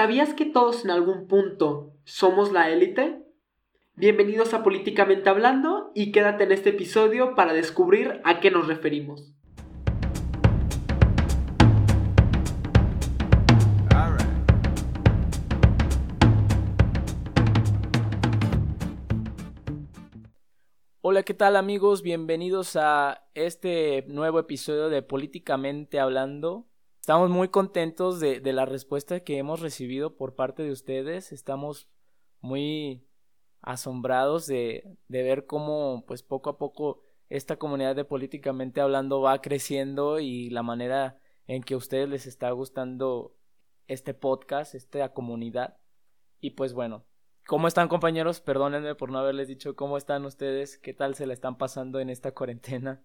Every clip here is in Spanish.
¿Sabías que todos en algún punto somos la élite? Bienvenidos a Políticamente Hablando y quédate en este episodio para descubrir a qué nos referimos. Hola, ¿qué tal amigos? Bienvenidos a este nuevo episodio de Políticamente Hablando. Estamos muy contentos de, la respuesta que hemos recibido por parte de ustedes. Estamos muy asombrados de, de ver cómo pues poco a poco esta comunidad de políticamente hablando va creciendo y la manera en que a ustedes les está gustando este podcast, esta comunidad. Y pues bueno, ¿cómo están compañeros? Perdónenme por no haberles dicho cómo están ustedes, qué tal se la están pasando en esta cuarentena.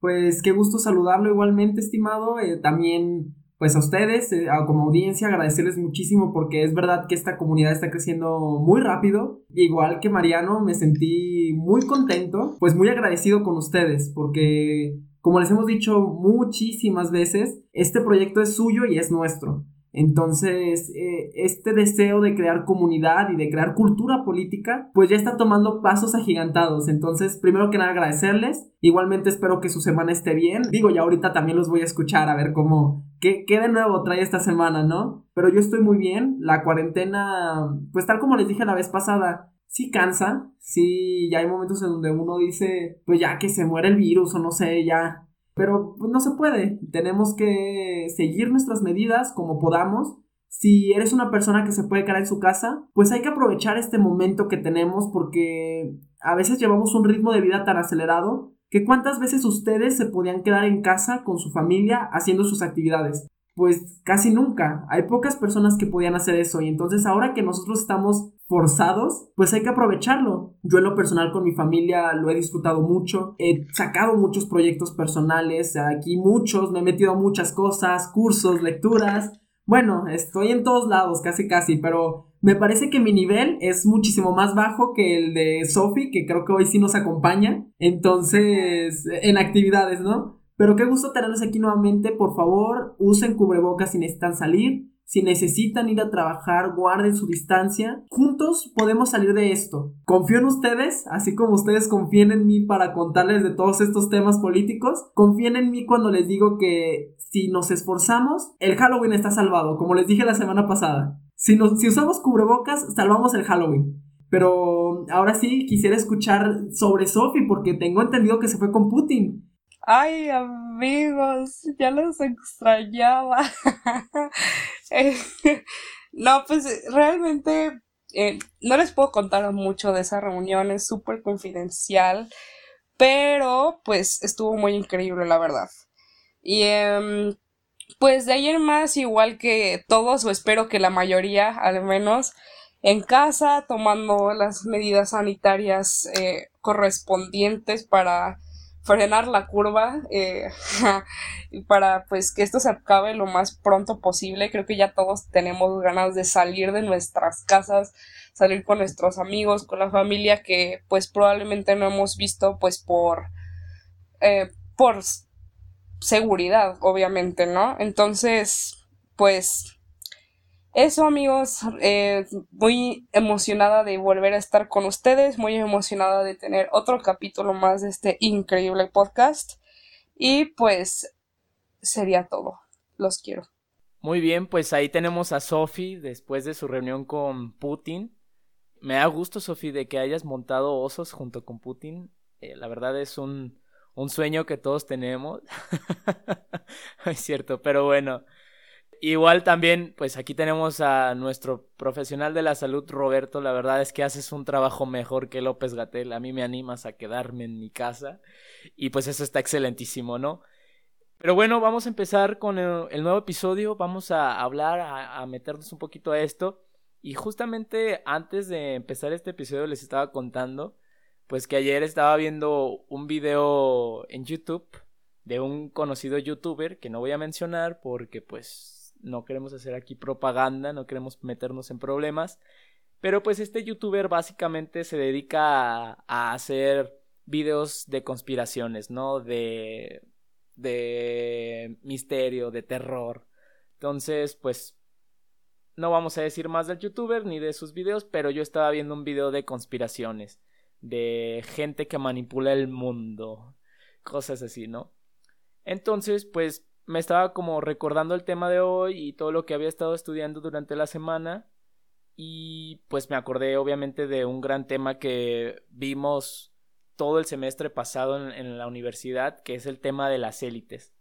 Pues qué gusto saludarlo igualmente, estimado. Eh, también, pues a ustedes, eh, como audiencia, agradecerles muchísimo porque es verdad que esta comunidad está creciendo muy rápido. Igual que Mariano, me sentí muy contento, pues muy agradecido con ustedes porque, como les hemos dicho muchísimas veces, este proyecto es suyo y es nuestro. Entonces, eh, este deseo de crear comunidad y de crear cultura política, pues ya está tomando pasos agigantados. Entonces, primero que nada, agradecerles. Igualmente espero que su semana esté bien. Digo, ya ahorita también los voy a escuchar a ver cómo, qué, qué de nuevo trae esta semana, ¿no? Pero yo estoy muy bien. La cuarentena, pues tal como les dije la vez pasada, sí cansa. Sí, ya hay momentos en donde uno dice, pues ya que se muere el virus o no sé, ya pero pues, no se puede. Tenemos que seguir nuestras medidas como podamos. Si eres una persona que se puede quedar en su casa, pues hay que aprovechar este momento que tenemos porque a veces llevamos un ritmo de vida tan acelerado que cuántas veces ustedes se podían quedar en casa con su familia haciendo sus actividades pues casi nunca. Hay pocas personas que podían hacer eso y entonces ahora que nosotros estamos forzados, pues hay que aprovecharlo. Yo en lo personal con mi familia lo he disfrutado mucho, he sacado muchos proyectos personales, aquí muchos, me he metido a muchas cosas, cursos, lecturas. Bueno, estoy en todos lados, casi casi, pero me parece que mi nivel es muchísimo más bajo que el de Sophie, que creo que hoy sí nos acompaña. Entonces, en actividades, ¿no? Pero qué gusto tenerlos aquí nuevamente. Por favor, usen cubrebocas si necesitan salir. Si necesitan ir a trabajar, guarden su distancia. Juntos podemos salir de esto. Confío en ustedes, así como ustedes confíen en mí para contarles de todos estos temas políticos. Confíen en mí cuando les digo que si nos esforzamos, el Halloween está salvado, como les dije la semana pasada. Si, nos, si usamos cubrebocas, salvamos el Halloween. Pero ahora sí quisiera escuchar sobre Sophie porque tengo entendido que se fue con Putin. Ay, amigos, ya los extrañaba. Eh, no, pues realmente eh, no les puedo contar mucho de esa reunión, es súper confidencial, pero pues estuvo muy increíble, la verdad. Y em, pues de ayer más, igual que todos, o espero que la mayoría al menos, en casa, tomando las medidas sanitarias eh, correspondientes para frenar la curva eh, para pues que esto se acabe lo más pronto posible. Creo que ya todos tenemos ganas de salir de nuestras casas, salir con nuestros amigos, con la familia que pues probablemente no hemos visto pues por eh, por seguridad, obviamente, ¿no? Entonces, pues eso amigos, eh, muy emocionada de volver a estar con ustedes, muy emocionada de tener otro capítulo más de este increíble podcast y pues sería todo, los quiero. Muy bien, pues ahí tenemos a Sofi después de su reunión con Putin. Me da gusto, Sofi, de que hayas montado osos junto con Putin. Eh, la verdad es un, un sueño que todos tenemos. es cierto, pero bueno. Igual también, pues aquí tenemos a nuestro profesional de la salud, Roberto. La verdad es que haces un trabajo mejor que López Gatel. A mí me animas a quedarme en mi casa. Y pues eso está excelentísimo, ¿no? Pero bueno, vamos a empezar con el, nuevo episodio. Vamos a hablar, a, a meternos un poquito a esto. Y justamente antes de empezar este episodio les estaba contando, pues que ayer estaba viendo un video en YouTube de un conocido youtuber que no voy a mencionar porque pues no queremos hacer aquí propaganda, no queremos meternos en problemas, pero pues este youtuber básicamente se dedica a, hacer videos de conspiraciones, ¿no? De, de misterio, de terror. Entonces, pues, no vamos a decir más del youtuber ni de sus videos, pero yo estaba viendo un video de conspiraciones, de gente que manipula el mundo, cosas así, ¿no? Entonces, pues me estaba como recordando el tema de hoy y todo lo que había estado estudiando durante la semana y pues me acordé obviamente de un gran tema que vimos todo el semestre pasado en, la universidad, que es el tema de las élites.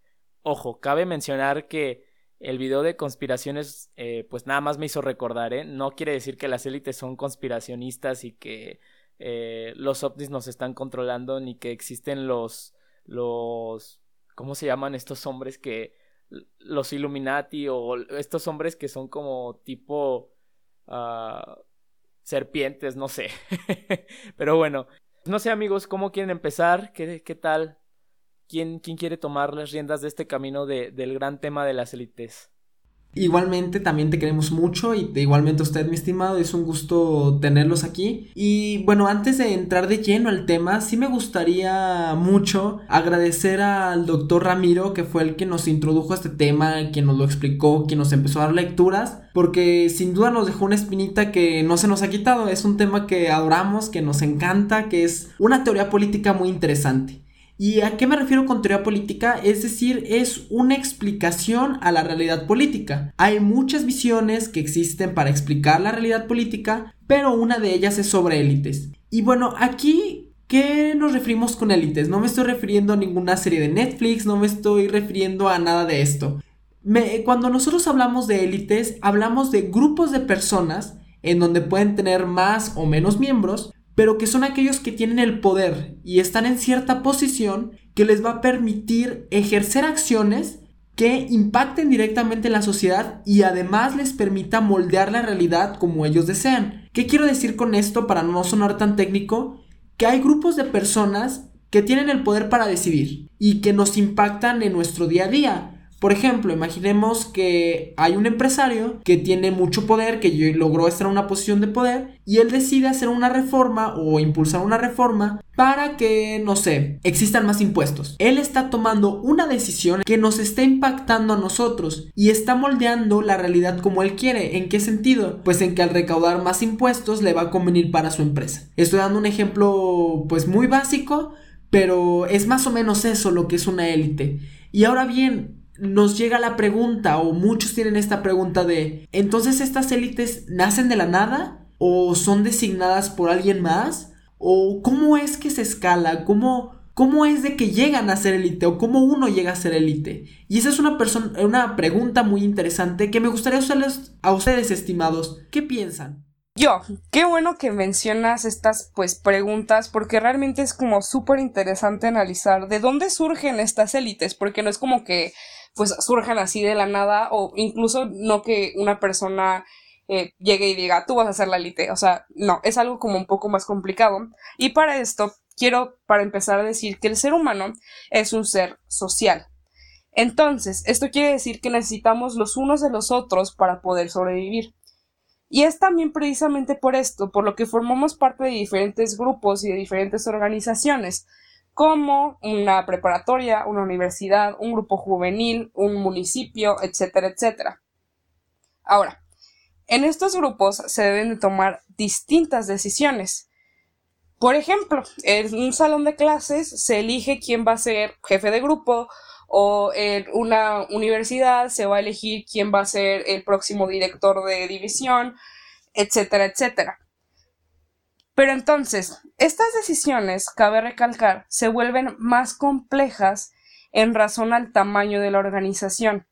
Ojo, cabe mencionar que el video de conspiraciones, eh, pues nada más me hizo recordar, ¿eh? No quiere decir que las élites son conspiracionistas y que eh, los ovnis nos están controlando, ni que existen los, los, ¿cómo se llaman estos hombres que, los Illuminati o estos hombres que son como tipo uh, serpientes, no sé. Pero bueno, no sé amigos, ¿cómo quieren empezar? ¿Qué, qué tal? ¿Quién, ¿Quién quiere tomar las riendas de este camino de, del gran tema de las élites? Igualmente también te queremos mucho y igualmente usted mi estimado, es un gusto tenerlos aquí. Y bueno, antes de entrar de lleno al tema, sí me gustaría mucho agradecer al doctor Ramiro, que fue el que nos introdujo a este tema, quien nos lo explicó, quien nos empezó a dar lecturas, porque sin duda nos dejó una espinita que no se nos ha quitado, es un tema que adoramos, que nos encanta, que es una teoría política muy interesante. ¿Y a qué me refiero con teoría política? Es decir, es una explicación a la realidad política. Hay muchas visiones que existen para explicar la realidad política, pero una de ellas es sobre élites. Y bueno, aquí ¿Qué nos referimos con élites? No me estoy refiriendo a ninguna serie de Netflix, no me estoy refiriendo a nada de esto. cuando nosotros hablamos de élites, hablamos de grupos de personas en donde pueden tener más o menos miembros, pero que son aquellos que tienen el poder y están en cierta posición que les va a permitir ejercer acciones que impacten directamente en la sociedad y además les permita moldear la realidad como ellos desean. ¿Qué quiero decir con esto para no sonar tan técnico? Que hay grupos de personas que tienen el poder para decidir y que nos impactan en nuestro día a día. Por ejemplo, imaginemos que hay un empresario que tiene mucho poder, que logró estar en una posición de poder, y él decide hacer una reforma o impulsar una reforma para que, no sé, existan más impuestos. Él está tomando una decisión que nos está impactando a nosotros y está moldeando la realidad como él quiere. ¿En qué sentido? Pues en que al recaudar más impuestos le va a convenir para su empresa. Estoy dando un ejemplo pues muy básico, pero es más o menos eso lo que es una élite. Y ahora bien, nos llega la pregunta, o muchos tienen esta pregunta de, entonces estas élites nacen de la nada o son designadas por alguien más? ¿O cómo es que se escala? ¿Cómo, cómo es de que llegan a ser élite o cómo uno llega a ser élite? Y esa es una, una pregunta muy interesante que me gustaría hacerles a ustedes, estimados. ¿Qué piensan? Yo, qué bueno que mencionas estas pues preguntas porque realmente es como súper interesante analizar de dónde surgen estas élites porque no es como que pues surjan así de la nada o incluso no que una persona eh, llegue y diga, tú vas a ser la élite. O sea, no, es algo como un poco más complicado. Y para esto, quiero, para empezar a decir que el ser humano es un ser social. Entonces, esto quiere decir que necesitamos los unos de los otros para poder sobrevivir. Y es también precisamente por esto, por lo que formamos parte de diferentes grupos y de diferentes organizaciones, como una preparatoria, una universidad, un grupo juvenil, un municipio, etcétera, etcétera. Ahora, en estos grupos se deben de tomar distintas decisiones. Por ejemplo, en un salón de clases se elige quién va a ser jefe de grupo o en una universidad se va a elegir quién va a ser el próximo director de división, etcétera, etcétera. Pero entonces, estas decisiones, cabe recalcar, se vuelven más complejas en razón al tamaño de la organización.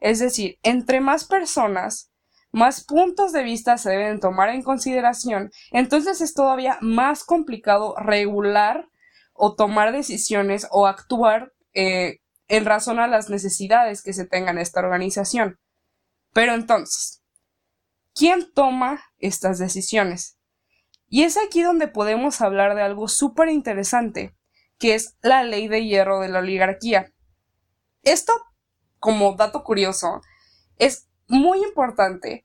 Es decir, entre más personas, más puntos de vista se deben tomar en consideración, entonces es todavía más complicado regular o tomar decisiones o actuar eh, en razón a las necesidades que se tengan en esta organización. Pero entonces, ¿quién toma estas decisiones? Y es aquí donde podemos hablar de algo súper interesante, que es la ley de hierro de la oligarquía. Esto, como dato curioso, es muy importante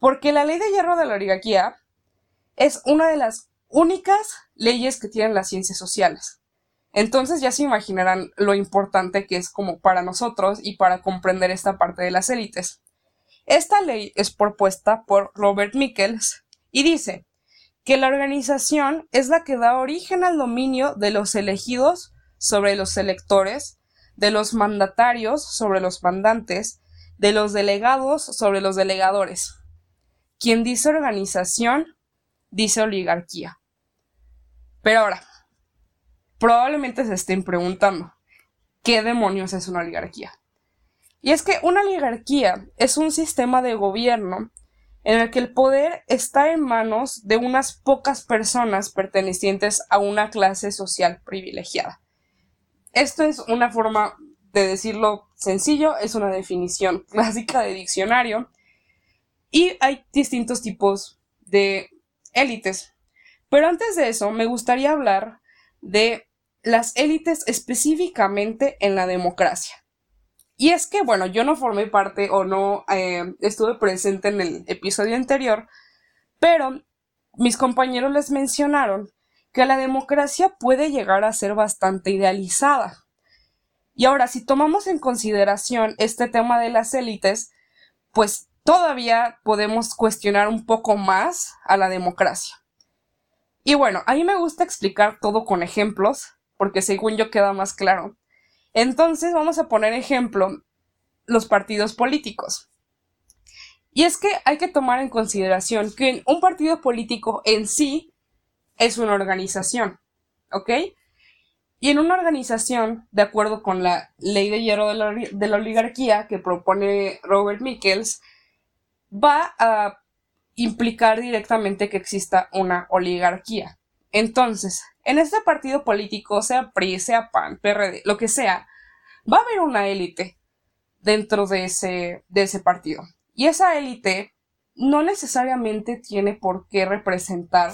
porque la ley de hierro de la oligarquía es una de las únicas leyes que tienen las ciencias sociales. Entonces ya se imaginarán lo importante que es como para nosotros y para comprender esta parte de las élites. Esta ley es propuesta por Robert Michels y dice que la organización es la que da origen al dominio de los elegidos sobre los electores, de los mandatarios sobre los mandantes, de los delegados sobre los delegadores. Quien dice organización, dice oligarquía. Pero ahora, probablemente se estén preguntando, ¿qué demonios es una oligarquía? Y es que una oligarquía es un sistema de gobierno en el que el poder está en manos de unas pocas personas pertenecientes a una clase social privilegiada. Esto es una forma de decirlo sencillo, es una definición clásica de diccionario y hay distintos tipos de élites. Pero antes de eso, me gustaría hablar de las élites específicamente en la democracia. Y es que, bueno, yo no formé parte o no eh, estuve presente en el episodio anterior, pero mis compañeros les mencionaron que la democracia puede llegar a ser bastante idealizada. Y ahora, si tomamos en consideración este tema de las élites, pues todavía podemos cuestionar un poco más a la democracia. Y bueno, a mí me gusta explicar todo con ejemplos, porque según yo queda más claro. Entonces vamos a poner ejemplo los partidos políticos. Y es que hay que tomar en consideración que un partido político en sí es una organización, ¿ok? Y en una organización, de acuerdo con la ley de hierro de la, oligarquía que propone Robert Michels, va a implicar directamente que exista una oligarquía. Entonces, en este partido político, sea PRI, sea PAN, PRD, lo que sea, va a haber una élite dentro de ese, partido. Y esa élite no necesariamente tiene por qué representar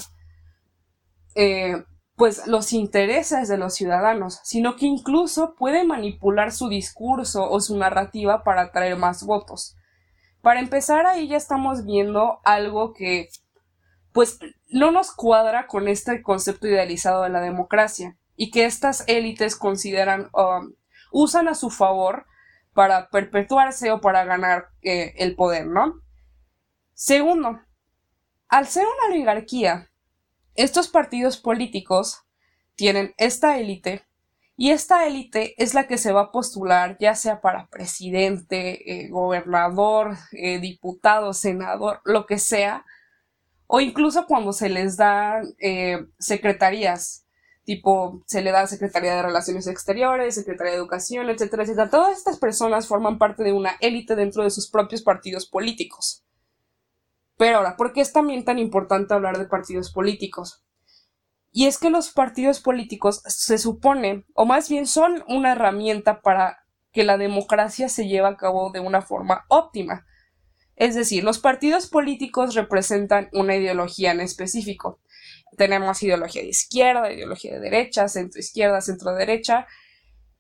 eh, pues los intereses de los ciudadanos, sino que incluso puede manipular su discurso o su narrativa para atraer más votos. Para empezar, ahí ya estamos viendo algo que pues no nos cuadra con este concepto idealizado de la democracia y que estas élites consideran, um, usan a su favor para perpetuarse o para ganar eh, el poder, ¿no? Segundo, al ser una oligarquía, estos partidos políticos tienen esta élite y esta élite es la que se va a postular ya sea para presidente, eh, gobernador, eh, diputado, senador, lo que sea, o incluso cuando se les da eh, secretarías, tipo se le da Secretaría de Relaciones Exteriores, Secretaría de Educación, etcétera, etcétera. Todas estas personas forman parte de una élite dentro de sus propios partidos políticos. Pero ahora, ¿por qué es también tan importante hablar de partidos políticos? Y es que los partidos políticos se supone, o más bien son una herramienta para que la democracia se lleve a cabo de una forma óptima. Es decir, los partidos políticos representan una ideología en específico. Tenemos ideología de izquierda, ideología de derecha, centro izquierda, centro derecha.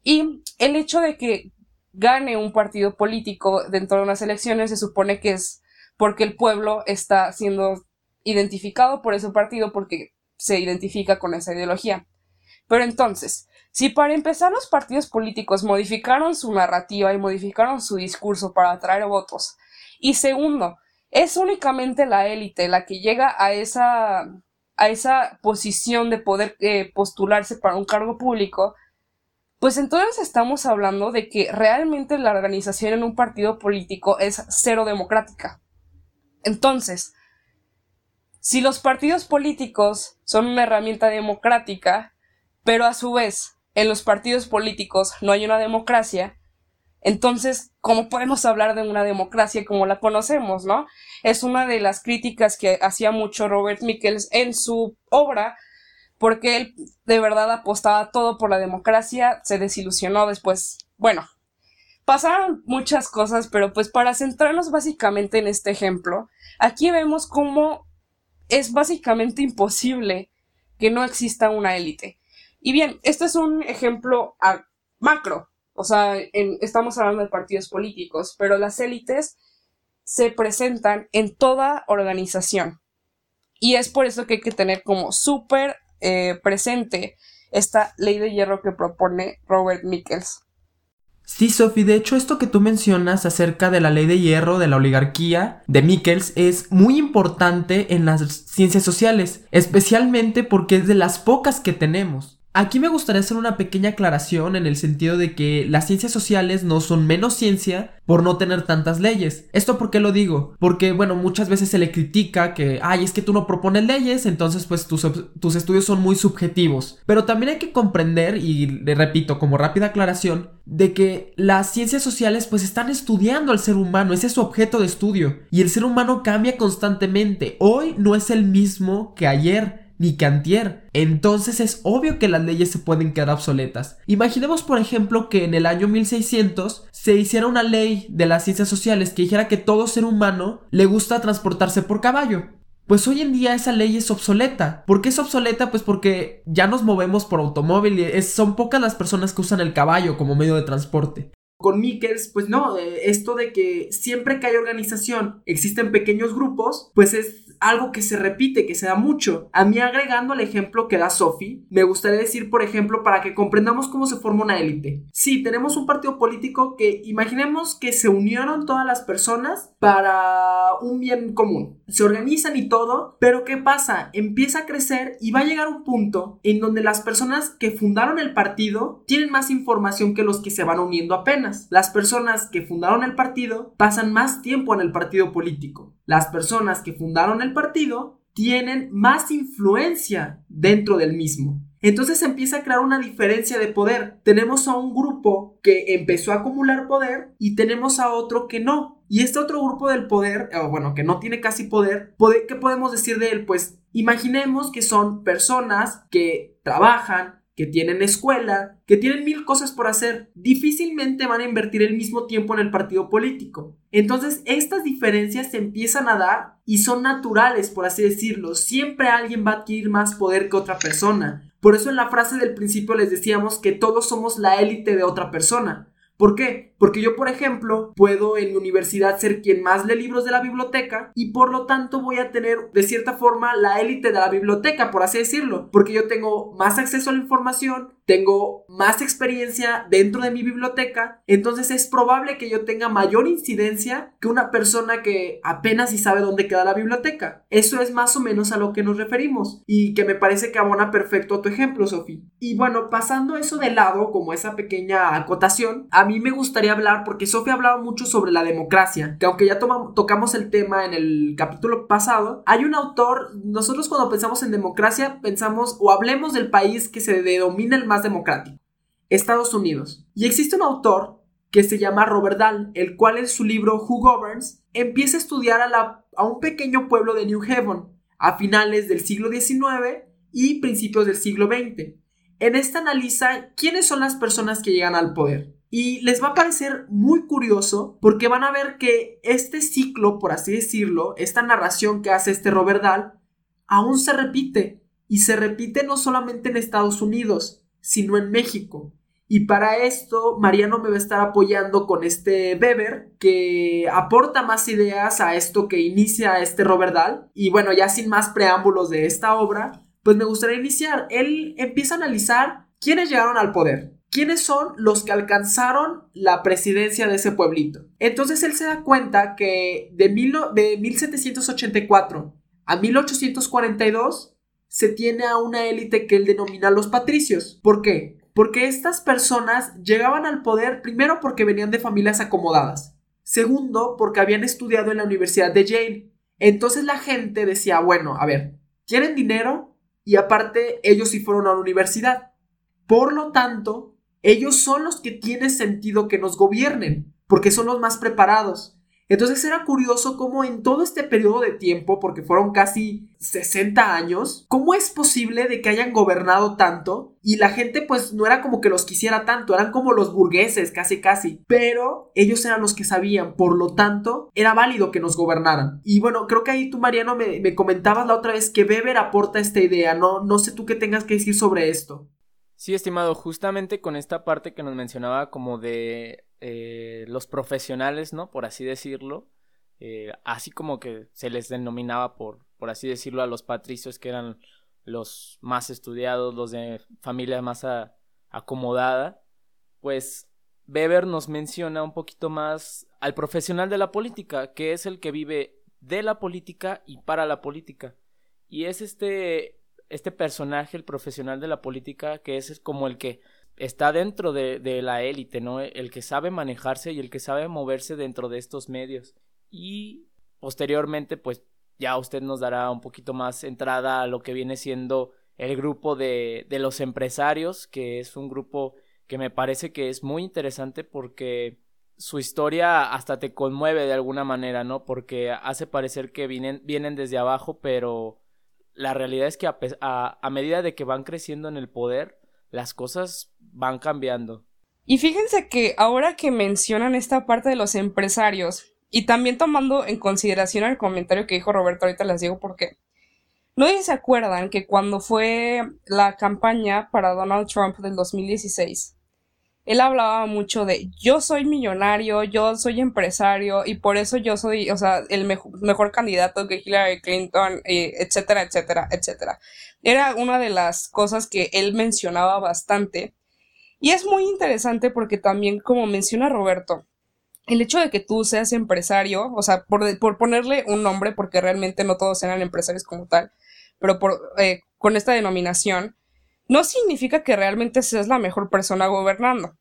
Y el hecho de que gane un partido político dentro de unas elecciones se supone que es porque el pueblo está siendo identificado por ese partido porque se identifica con esa ideología. Pero entonces, si para empezar los partidos políticos modificaron su narrativa y modificaron su discurso para atraer votos, y segundo, es únicamente la élite la que llega a esa, a esa posición de poder eh, postularse para un cargo público, pues entonces estamos hablando de que realmente la organización en un partido político es cero democrática. Entonces, si los partidos políticos son una herramienta democrática, pero a su vez en los partidos políticos no hay una democracia, entonces, ¿cómo podemos hablar de una democracia como la conocemos, no? Es una de las críticas que hacía mucho Robert Michels en su obra, porque él de verdad apostaba todo por la democracia, se desilusionó después. Bueno, pasaron muchas cosas, pero pues para centrarnos básicamente en este ejemplo, aquí vemos cómo es básicamente imposible que no exista una élite. Y bien, este es un ejemplo macro, o sea, estamos hablando de partidos políticos, pero las élites se presentan en toda organización. Y es por eso que hay que tener como súper eh, presente esta ley de hierro que propone Robert Michels. Sí, Sophie, de hecho esto que tú mencionas acerca de la ley de hierro de la oligarquía de Mikkels es muy importante en las ciencias sociales, especialmente porque es de las pocas que tenemos. Aquí me gustaría hacer una pequeña aclaración en el sentido de que las ciencias sociales no son menos ciencia por no tener tantas leyes. ¿Esto por qué lo digo? Porque, bueno, muchas veces se le critica que, ay, es que tú no propones leyes, entonces pues tus, tus estudios son muy subjetivos. Pero también hay que comprender, y le repito como rápida aclaración, de que las ciencias sociales pues están estudiando al ser humano, ese es su objeto de estudio. Y el ser humano cambia constantemente. Hoy no es el mismo que ayer ni cantier. Entonces es obvio que las leyes se pueden quedar obsoletas. Imaginemos, por ejemplo, que en el año 1600 se hiciera una ley de las ciencias sociales que dijera que todo ser humano le gusta transportarse por caballo. Pues hoy en día esa ley es obsoleta. ¿Por qué es obsoleta? Pues porque ya nos movemos por automóvil y son pocas las personas que usan el caballo como medio de transporte. Con Mikkels, pues no, eh, esto de que siempre que hay organización existen pequeños grupos, pues es algo que se repite, que se da mucho. A mí agregando el ejemplo que da Sophie, me gustaría decir, por ejemplo, para que comprendamos cómo se forma una élite. Sí, tenemos un partido político que imaginemos que se unieron todas las personas para un bien común. Se organizan y todo, pero ¿qué pasa? Empieza a crecer y va a llegar un punto en donde las personas que fundaron el partido tienen más información que los que se van uniendo apenas. Las personas que fundaron el partido pasan más tiempo en el partido político. Las personas que fundaron el partido tienen más influencia dentro del mismo. Entonces se empieza a crear una diferencia de poder. Tenemos a un grupo que empezó a acumular poder y tenemos a otro que no. Y este otro grupo del poder, o bueno, que no tiene casi poder, ¿qué podemos decir de él? Pues imaginemos que son personas que trabajan, que tienen escuela, que tienen mil cosas por hacer, difícilmente van a invertir el mismo tiempo en el partido político. Entonces, estas diferencias se empiezan a dar y son naturales, por así decirlo. Siempre alguien va a adquirir más poder que otra persona. Por eso en la frase del principio les decíamos que todos somos la élite de otra persona. ¿Por qué? Porque yo, por ejemplo, puedo en mi universidad ser quien más lee libros de la biblioteca y por lo tanto voy a tener de cierta forma la élite de la biblioteca, por así decirlo, porque yo tengo más acceso a la información, tengo más experiencia dentro de mi biblioteca, entonces es probable que yo tenga mayor incidencia que una persona que apenas si sabe dónde queda la biblioteca. Eso es más o menos a lo que nos referimos y que me parece que abona perfecto a tu ejemplo, Sofía. Y bueno, pasando eso de lado, como esa pequeña acotación, a mí me gustaría hablar porque Sofía hablaba mucho sobre la democracia, que aunque ya tocamos el tema en el capítulo pasado, hay un autor, nosotros cuando pensamos en democracia pensamos o hablemos del país que se denomina el más democrático, Estados Unidos. Y existe un autor que se llama Robert Dahl, el cual en su libro Who Governs empieza a estudiar a, la, a un pequeño pueblo de New Haven a finales del siglo XIX y principios del siglo XX. En esta analiza quiénes son las personas que llegan al poder. Y les va a parecer muy curioso porque van a ver que este ciclo, por así decirlo, esta narración que hace este Robert Dahl, aún se repite. Y se repite no solamente en Estados Unidos, sino en México. Y para esto, Mariano me va a estar apoyando con este Weber, que aporta más ideas a esto que inicia este Robert Dahl. Y bueno, ya sin más preámbulos de esta obra, pues me gustaría iniciar. Él empieza a analizar quiénes llegaron al poder. ¿Quiénes son los que alcanzaron la presidencia de ese pueblito? Entonces él se da cuenta que de, mil, de 1784 a 1842 se tiene a una élite que él denomina los patricios. ¿Por qué? Porque estas personas llegaban al poder primero porque venían de familias acomodadas. Segundo, porque habían estudiado en la Universidad de Yale. Entonces la gente decía, bueno, a ver, tienen dinero y aparte ellos sí fueron a la universidad. Por lo tanto, ellos son los que tiene sentido que nos gobiernen, porque son los más preparados. Entonces era curioso cómo en todo este periodo de tiempo, porque fueron casi 60 años, ¿cómo es posible de que hayan gobernado tanto? Y la gente pues no era como que los quisiera tanto, eran como los burgueses casi casi, pero ellos eran los que sabían, por lo tanto era válido que nos gobernaran. Y bueno, creo que ahí tú Mariano me, me comentabas la otra vez que Weber aporta esta idea, no, no sé tú qué tengas que decir sobre esto. Sí, estimado, justamente con esta parte que nos mencionaba como de eh, los profesionales, ¿no? Por así decirlo. Eh, así como que se les denominaba por, por así decirlo a los patricios que eran los más estudiados, los de familia más acomodada, pues Weber nos menciona un poquito más al profesional de la política, que es el que vive de la política y para la política. Y es este, este personaje, el profesional de la política, que es como el que está dentro de, de la élite, ¿no? El que sabe manejarse y el que sabe moverse dentro de estos medios. Y posteriormente, pues ya usted nos dará un poquito más entrada a lo que viene siendo el grupo de, de los empresarios, que es un grupo que me parece que es muy interesante porque su historia hasta te conmueve de alguna manera, ¿no? Porque hace parecer que vienen, vienen desde abajo, pero la realidad es que a, medida de que van creciendo en el poder, las cosas van cambiando. Y fíjense que ahora que mencionan esta parte de los empresarios, y también tomando en consideración el comentario que dijo Roberto, ahorita les digo por qué. No se acuerdan que cuando fue la campaña para Donald Trump del 2016, él hablaba mucho de yo soy millonario, yo soy empresario y por eso yo soy, o sea, el mejor candidato que Hillary Clinton, eh, etcétera, etcétera, etcétera. Era una de las cosas que él mencionaba bastante. Y es muy interesante porque también, como menciona Roberto, el hecho de que tú seas empresario, o sea, por, por ponerle un nombre, porque realmente no todos eran empresarios como tal, pero eh, con esta denominación, no significa que realmente seas la mejor persona gobernando.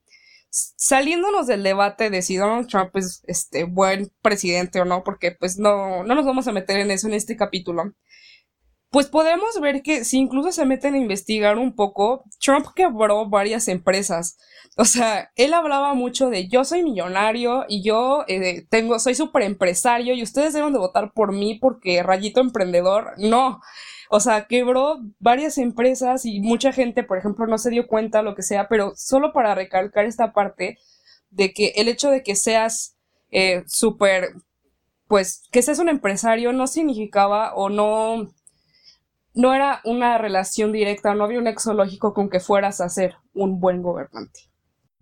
Saliéndonos del debate de si Donald Trump es este buen presidente o no, porque pues no, no nos vamos a meter en eso en este capítulo. Pues podemos ver que si incluso se meten a investigar un poco, Trump quebró varias empresas. O sea, él hablaba mucho de yo soy millonario y yo eh, tengo, soy súper empresario y ustedes deben de votar por mí porque rayito emprendedor. No, o sea, quebró varias empresas y mucha gente, por ejemplo, no se dio cuenta, lo que sea, pero solo para recalcar esta parte de que el hecho de que seas eh, súper, pues, que seas un empresario no significaba o no, no era una relación directa, no había un exológico con que fueras a ser un buen gobernante.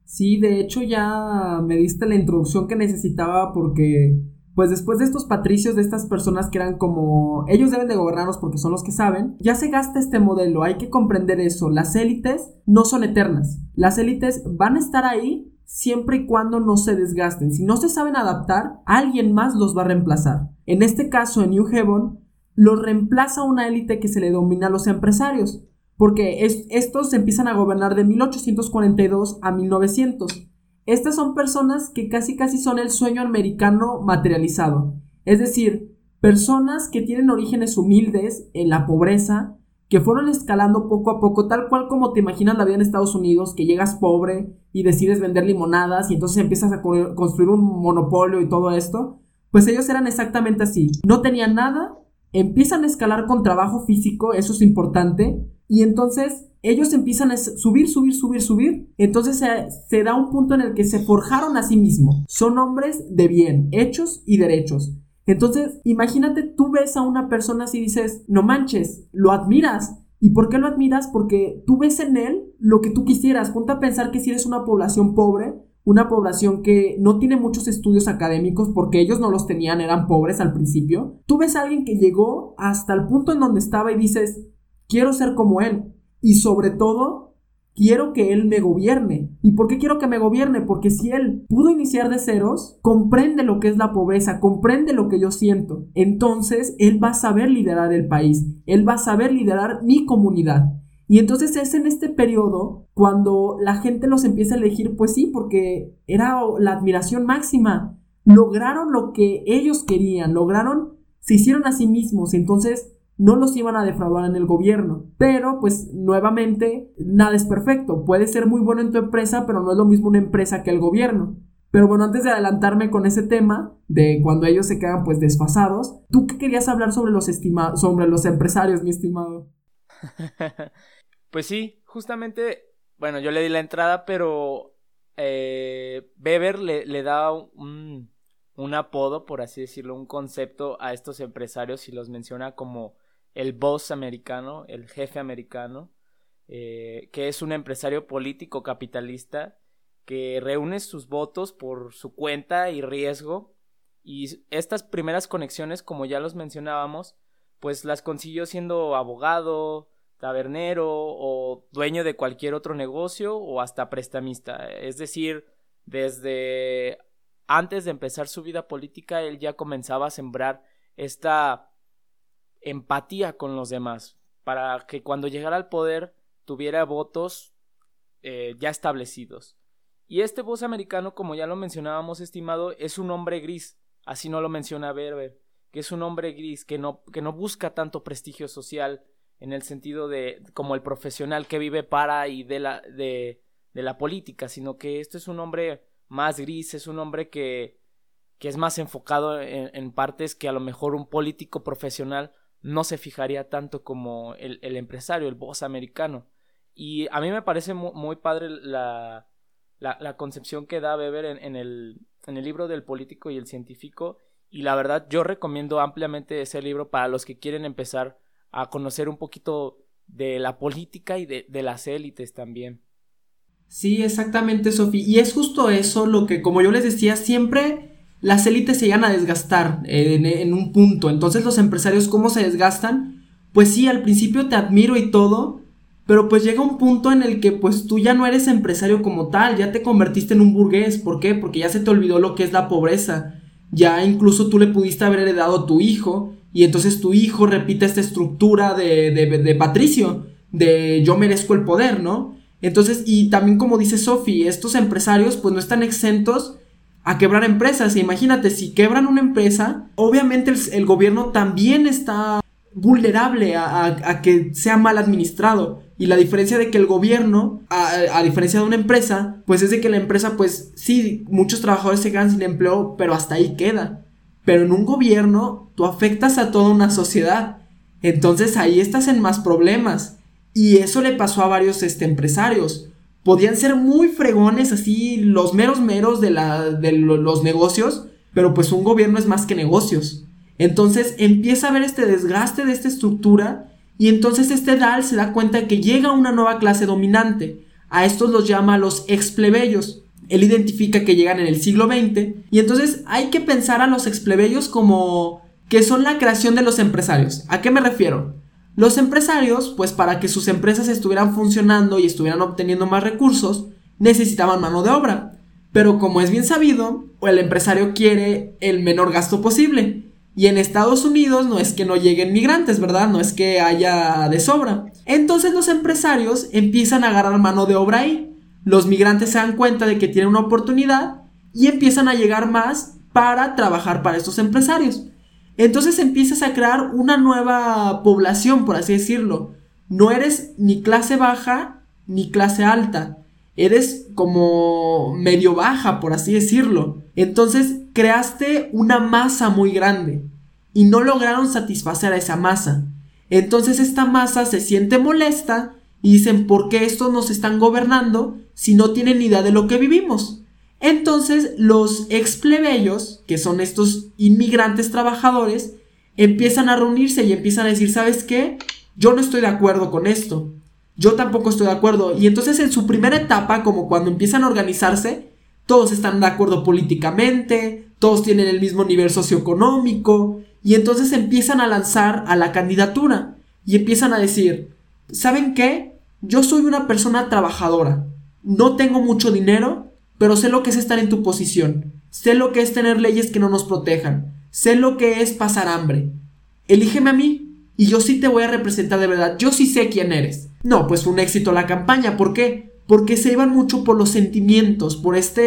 Sí, de hecho ya me diste la introducción que necesitaba porque pues después de estos patricios, de estas personas que eran como ellos deben de gobernarnos porque son los que saben, ya se gasta este modelo, hay que comprender eso, las élites no son eternas, las élites van a estar ahí siempre y cuando no se desgasten, si no se saben adaptar, alguien más los va a reemplazar. En este caso, en New Heaven, los reemplaza una élite que se le domina a los empresarios, porque estos empiezan a gobernar de 1842 a 1900 estas son personas que casi casi son el sueño americano materializado. Es decir, personas que tienen orígenes humildes en la pobreza, que fueron escalando poco a poco, tal cual como te imaginas la vida en Estados Unidos, que llegas pobre y decides vender limonadas y entonces empiezas a construir un monopolio y todo esto. Pues ellos eran exactamente así. No tenían nada, empiezan a escalar con trabajo físico, eso es importante, y entonces ellos empiezan a subir, subir, subir, subir. Entonces se, da un punto en el que se forjaron a sí mismos. Son hombres de bien, hechos y derechos. Entonces, imagínate, tú ves a una persona así y dices, no manches, lo admiras. ¿Y por qué lo admiras? Porque tú ves en él lo que tú quisieras. Ponte a pensar que si eres una población pobre, una población que no tiene muchos estudios académicos porque ellos no los tenían, eran pobres al principio, tú ves a alguien que llegó hasta el punto en donde estaba y dices, quiero ser como él. Y sobre todo, quiero que Él me gobierne. ¿Y por qué quiero que me gobierne? Porque si Él pudo iniciar de ceros, comprende lo que es la pobreza, comprende lo que yo siento. Entonces, Él va a saber liderar el país, Él va a saber liderar mi comunidad. Y entonces es en este periodo cuando la gente los empieza a elegir, pues sí, porque era la admiración máxima. Lograron lo que ellos querían, lograron, se hicieron a sí mismos. Entonces, no los iban a defraudar en el gobierno. Pero, pues, nuevamente, nada es perfecto. Puede ser muy bueno en tu empresa, pero no es lo mismo una empresa que el gobierno. Pero bueno, antes de adelantarme con ese tema de cuando ellos se quedan pues desfasados, ¿tú qué querías hablar sobre los sobre los empresarios, mi estimado? pues sí, justamente, bueno, yo le di la entrada, pero eh, Weber le, le da un, un apodo, por así decirlo, un concepto a estos empresarios y los menciona como el boss americano, el jefe americano, eh, que es un empresario político capitalista que reúne sus votos por su cuenta y riesgo y estas primeras conexiones, como ya los mencionábamos, pues las consiguió siendo abogado, tabernero o dueño de cualquier otro negocio o hasta prestamista. Es decir, desde antes de empezar su vida política, él ya comenzaba a sembrar esta empatía con los demás, para que cuando llegara al poder tuviera votos eh, ya establecidos. Y este voz americano, como ya lo mencionábamos, estimado, es un hombre gris, así no lo menciona Berber, que es un hombre gris, que no, que no busca tanto prestigio social en el sentido de como el profesional que vive para y de la, de, de la política, sino que este es un hombre más gris, es un hombre que, que es más enfocado en, partes que a lo mejor un político profesional no se fijaría tanto como el, el empresario, el boss americano. Y a mí me parece muy, padre la, la, concepción que da Weber en, el, en el libro del político y el científico. Y la verdad, yo recomiendo ampliamente ese libro para los que quieren empezar a conocer un poquito de la política y de, de las élites también. Sí, exactamente, Sofi. Y es justo eso lo que, como yo les decía, siempre las élites se llegan a desgastar en, en, un punto. Entonces los empresarios, ¿cómo se desgastan? Pues sí, al principio te admiro y todo, pero pues llega un punto en el que pues tú ya no eres empresario como tal, ya te convertiste en un burgués. ¿Por qué? Porque ya se te olvidó lo que es la pobreza. Ya incluso tú le pudiste haber heredado a tu hijo y entonces tu hijo repite esta estructura de, de, de patricio, de yo merezco el poder, ¿no? Entonces, y también como dice Sofi, estos empresarios pues no están exentos a quebrar empresas. Imagínate, si quebran una empresa, obviamente el, gobierno también está vulnerable a, que sea mal administrado. Y la diferencia de que el gobierno, a, diferencia de una empresa, pues es de que la empresa, pues sí, muchos trabajadores se quedan sin empleo, pero hasta ahí queda. Pero en un gobierno, tú afectas a toda una sociedad. Entonces ahí estás en más problemas. Y eso le pasó a varios este, empresarios. Podían ser muy fregones, así, los meros meros de, la, de los negocios, pero pues un gobierno es más que negocios. Entonces empieza a haber este desgaste de esta estructura y entonces este DAL se da cuenta que llega una nueva clase dominante. A estos los llama los ex plebeyos. Él identifica que llegan en el siglo XX y entonces hay que pensar a los ex plebeyos como que son la creación de los empresarios. ¿A qué me refiero? Los empresarios, pues para que sus empresas estuvieran funcionando y estuvieran obteniendo más recursos, necesitaban mano de obra. Pero como es bien sabido, el empresario quiere el menor gasto posible. Y en Estados Unidos no es que no lleguen migrantes, ¿verdad? No es que haya de sobra. Entonces los empresarios empiezan a agarrar mano de obra ahí. Los migrantes se dan cuenta de que tienen una oportunidad y empiezan a llegar más para trabajar para estos empresarios. Entonces empiezas a crear una nueva población, por así decirlo. No eres ni clase baja ni clase alta. Eres como medio baja, por así decirlo. Entonces creaste una masa muy grande y no lograron satisfacer a esa masa. Entonces esta masa se siente molesta y dicen, ¿por qué estos nos están gobernando si no tienen idea de lo que vivimos? Entonces los ex plebeyos, que son estos inmigrantes trabajadores, empiezan a reunirse y empiezan a decir, ¿sabes qué? Yo no estoy de acuerdo con esto. Yo tampoco estoy de acuerdo. Y entonces en su primera etapa, como cuando empiezan a organizarse, todos están de acuerdo políticamente, todos tienen el mismo nivel socioeconómico, y entonces empiezan a lanzar a la candidatura y empiezan a decir, ¿saben qué? Yo soy una persona trabajadora, no tengo mucho dinero, pero sé lo que es estar en tu posición, sé lo que es tener leyes que no nos protejan, sé lo que es pasar hambre. Elígeme a mí y yo sí te voy a representar de verdad, yo sí sé quién eres. No, pues fue un éxito la campaña, ¿por qué? Porque se iban mucho por los sentimientos, por esta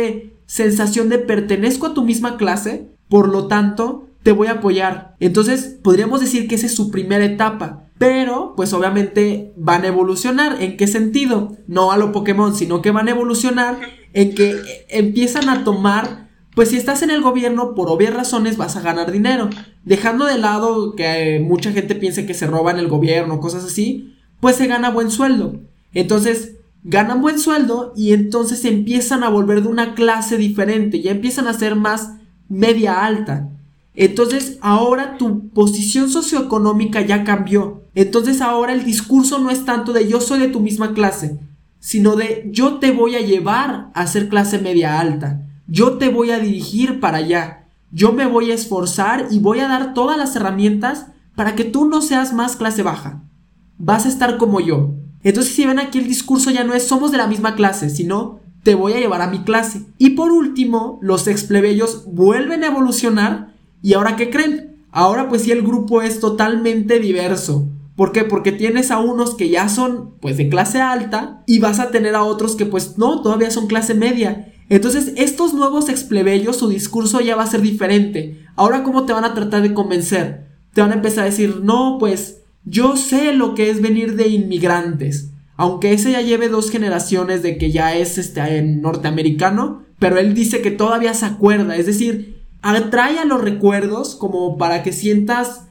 sensación de pertenezco a tu misma clase, por lo tanto, te voy a apoyar. Entonces, podríamos decir que esa es su primera etapa. Pero, pues obviamente van a evolucionar. ¿En qué sentido? No a lo Pokémon, sino que van a evolucionar en que empiezan a tomar, pues si estás en el gobierno, por obvias razones vas a ganar dinero. Dejando de lado que mucha gente piense que se roba en el gobierno, cosas así, pues se gana buen sueldo. Entonces, ganan buen sueldo y entonces empiezan a volver de una clase diferente, ya empiezan a ser más media alta. Entonces ahora tu posición socioeconómica ya cambió. Entonces ahora el discurso no es tanto de yo soy de tu misma clase, sino de yo te voy a llevar a ser clase media alta, yo te voy a dirigir para allá, yo me voy a esforzar y voy a dar todas las herramientas para que tú no seas más clase baja. Vas a estar como yo. Entonces si ven aquí el discurso ya no es somos de la misma clase, sino te voy a llevar a mi clase. Y por último, los ex plebeyos vuelven a evolucionar y ahora ¿qué creen? Ahora pues sí el grupo es totalmente diverso. ¿Por qué? Porque tienes a unos que ya son pues de clase alta y vas a tener a otros que pues no, todavía son clase media. Entonces estos nuevos ex plebeyos su discurso ya va a ser diferente. Ahora ¿cómo te van a tratar de convencer? Te van a empezar a decir, no, pues yo sé lo que es venir de inmigrantes aunque ese ya lleve dos generaciones de que ya es este norteamericano, pero él dice que todavía se acuerda, es decir, atrae a los recuerdos como para que sientas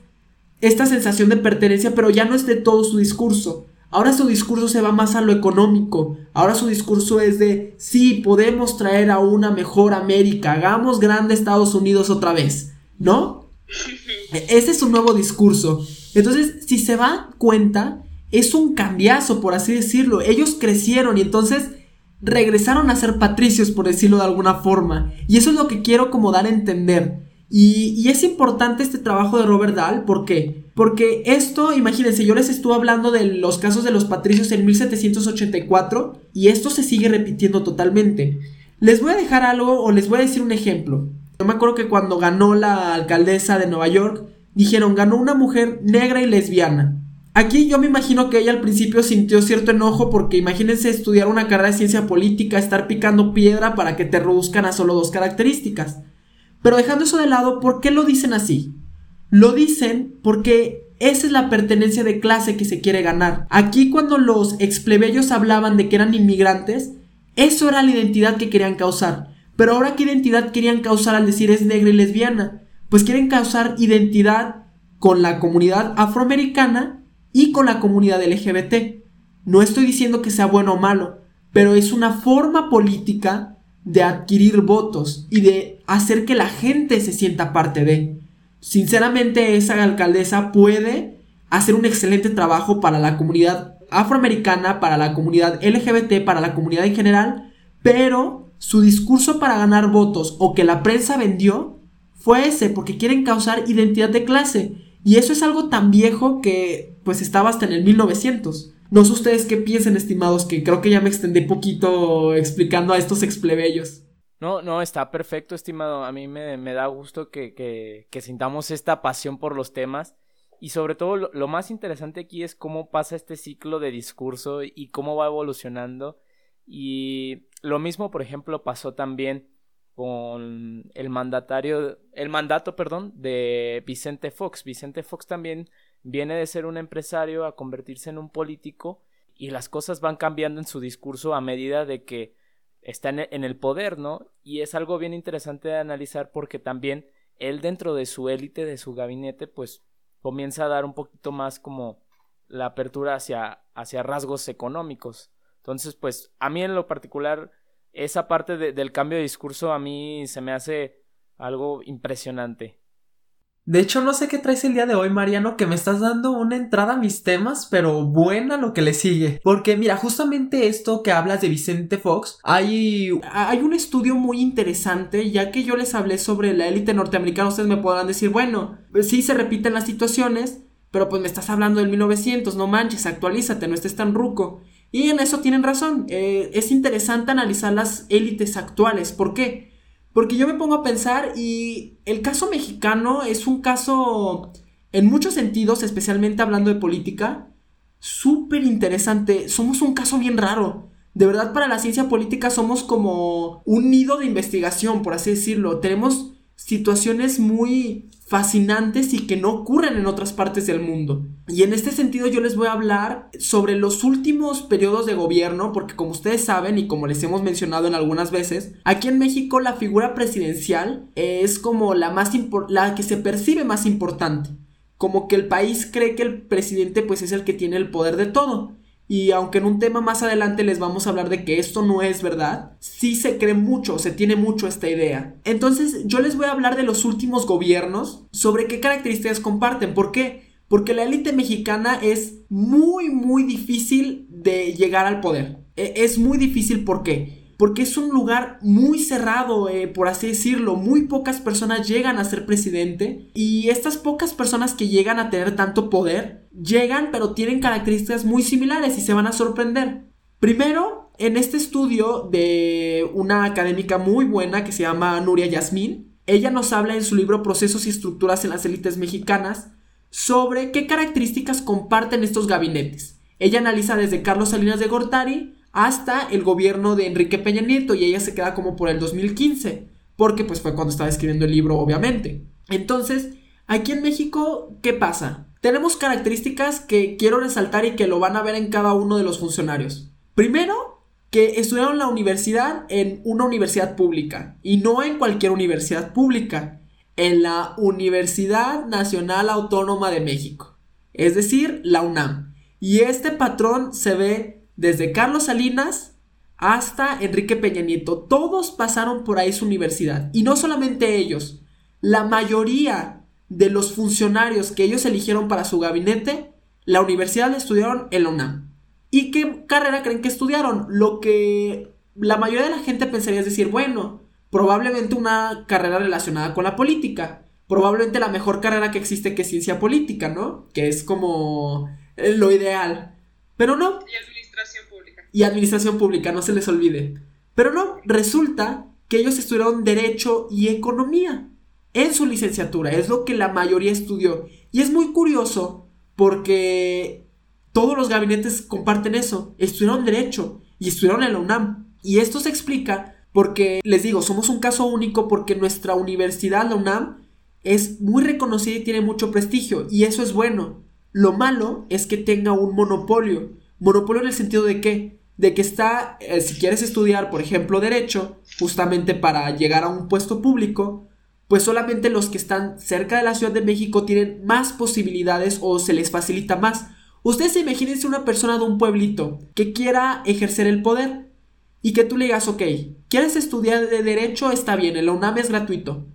esta sensación de pertenencia, pero ya no es de todo su discurso. Ahora su discurso se va más a lo económico. Ahora su discurso es de, sí, podemos traer a una mejor América, hagamos grande Estados Unidos otra vez, ¿no? Ese es su nuevo discurso. Entonces, si se va cuenta, es un cambiazo, por así decirlo. Ellos crecieron y entonces regresaron a ser patricios, por decirlo de alguna forma. Y eso es lo que quiero como dar a entender. Y, es importante este trabajo de Robert Dahl, ¿por qué? Porque esto, imagínense, yo les estuve hablando de los casos de los patricios en 1784 y esto se sigue repitiendo totalmente. Les voy a dejar algo o les voy a decir un ejemplo. Yo me acuerdo que cuando ganó la alcaldesa de Nueva York, dijeron, ganó una mujer negra y lesbiana. Aquí yo me imagino que ella al principio sintió cierto enojo porque imagínense estudiar una carrera de ciencia política, estar picando piedra para que te reduzcan a solo dos características. Pero dejando eso de lado, ¿por qué lo dicen así? Lo dicen porque esa es la pertenencia de clase que se quiere ganar. Aquí cuando los explebeyos hablaban de que eran inmigrantes, eso era la identidad que querían causar. Pero ahora qué identidad querían causar al decir es negra y lesbiana? Pues quieren causar identidad con la comunidad afroamericana y con la comunidad LGBT. No estoy diciendo que sea bueno o malo, pero es una forma política de adquirir votos y de hacer que la gente se sienta parte de. Sinceramente, esa alcaldesa puede hacer un excelente trabajo para la comunidad afroamericana, para la comunidad LGBT, para la comunidad en general, pero su discurso para ganar votos o que la prensa vendió fue ese, porque quieren causar identidad de clase. Y eso es algo tan viejo que pues estaba hasta en el 1900. No sé ustedes qué piensan, estimados, que creo que ya me extendí poquito explicando a estos explebeyos. No, no, está perfecto, estimado. A mí me, da gusto que, sintamos esta pasión por los temas. Y sobre todo, lo, lo, más interesante aquí es cómo pasa este ciclo de discurso y cómo va evolucionando. Y lo mismo, por ejemplo, pasó también con el mandatario, el mandato, perdón, de Vicente Fox. Vicente Fox también viene de ser un empresario a convertirse en un político y las cosas van cambiando en su discurso a medida de que está en el poder, ¿no? Y es algo bien interesante de analizar porque también él dentro de su élite, de su gabinete, pues comienza a dar un poquito más como la apertura hacia, hacia rasgos económicos. Entonces, pues a mí en lo particular esa parte del cambio de discurso a mí se me hace algo impresionante. De hecho, no sé qué traes el día de hoy, Mariano, que me estás dando una entrada a mis temas, pero buena lo que le sigue. Porque mira, justamente esto que hablas de Vicente Fox, hay, hay un estudio muy interesante, ya que yo les hablé sobre la élite norteamericana, ustedes me podrán decir, bueno, pues sí se repiten las situaciones, pero pues me estás hablando del 1900, no manches, actualízate, no estés tan ruco. Y en eso tienen razón. Eh, es interesante analizar las élites actuales. ¿Por qué? Porque yo me pongo a pensar y el caso mexicano es un caso, en muchos sentidos, especialmente hablando de política, súper interesante. Somos un caso bien raro. De verdad, para la ciencia política somos como un nido de investigación, por así decirlo. Tenemos situaciones muy fascinantes y que no ocurren en otras partes del mundo. Y en este sentido yo les voy a hablar sobre los últimos periodos de gobierno, porque como ustedes saben y como les hemos mencionado en algunas veces, aquí en México la figura presidencial es como la más la que se percibe más importante. Como que el país cree que el presidente pues es el que tiene el poder de todo. Y aunque en un tema más adelante les vamos a hablar de que esto no es verdad, sí se cree mucho, se tiene mucho esta idea. Entonces yo les voy a hablar de los últimos gobiernos, sobre qué características comparten. ¿Por qué? Porque la élite mexicana es muy, muy difícil de llegar al poder. E, es muy difícil, ¿por qué? porque es un lugar muy cerrado, eh, por así decirlo. Muy pocas personas llegan a ser presidente y estas pocas personas que llegan a tener tanto poder, llegan pero tienen características muy similares y se van a sorprender. Primero, en este estudio de una académica muy buena que se llama Nuria Yasmín, ella nos habla en su libro Procesos y Estructuras en las élites mexicanas sobre qué características comparten estos gabinetes. Ella analiza desde Carlos Salinas de Gortari hasta el gobierno de Enrique Peña Nieto y ella se queda como por el 2015, porque pues fue cuando estaba escribiendo el libro, obviamente. Entonces, aquí en México, ¿qué pasa? Tenemos características que quiero resaltar y que lo van a ver en cada uno de los funcionarios. Primero, que estudiaron la universidad en una universidad pública y no en cualquier universidad pública, en la Universidad Nacional Autónoma de México, es decir, la UNAM. Y este patrón se ve desde Carlos Salinas hasta Enrique Peña Nieto. Todos pasaron por ahí su universidad. Y no solamente ellos, la mayoría de los funcionarios que ellos eligieron para su gabinete, la universidad la estudiaron en la UNAM. ¿Y qué carrera creen que estudiaron? Lo que la mayoría de la gente pensaría es decir, bueno, probablemente una carrera relacionada con la política. Probablemente la mejor carrera que existe que es ciencia política, ¿no? Que es como lo ideal. Pero no. Y administración pública. Y administración pública, no se les olvide. Pero no, resulta que ellos estudiaron derecho y economía en su licenciatura. Es lo que la mayoría estudió. Y es muy curioso porque todos los gabinetes comparten eso. Estudiaron derecho y estudiaron en la UNAM. Y esto se explica porque, les digo, somos un caso único porque nuestra universidad, la UNAM, es muy reconocida y tiene mucho prestigio. Y eso es bueno. Lo malo es que tenga un monopolio. Monopolio en el sentido de que, de que está, eh, si quieres estudiar, por ejemplo, derecho, justamente para llegar a un puesto público, pues solamente los que están cerca de la Ciudad de México tienen más posibilidades o se les facilita más. Ustedes imagínense una persona de un pueblito que quiera ejercer el poder y que tú le digas, ok, ¿quieres estudiar de derecho? Está bien, el UNAM es gratuito,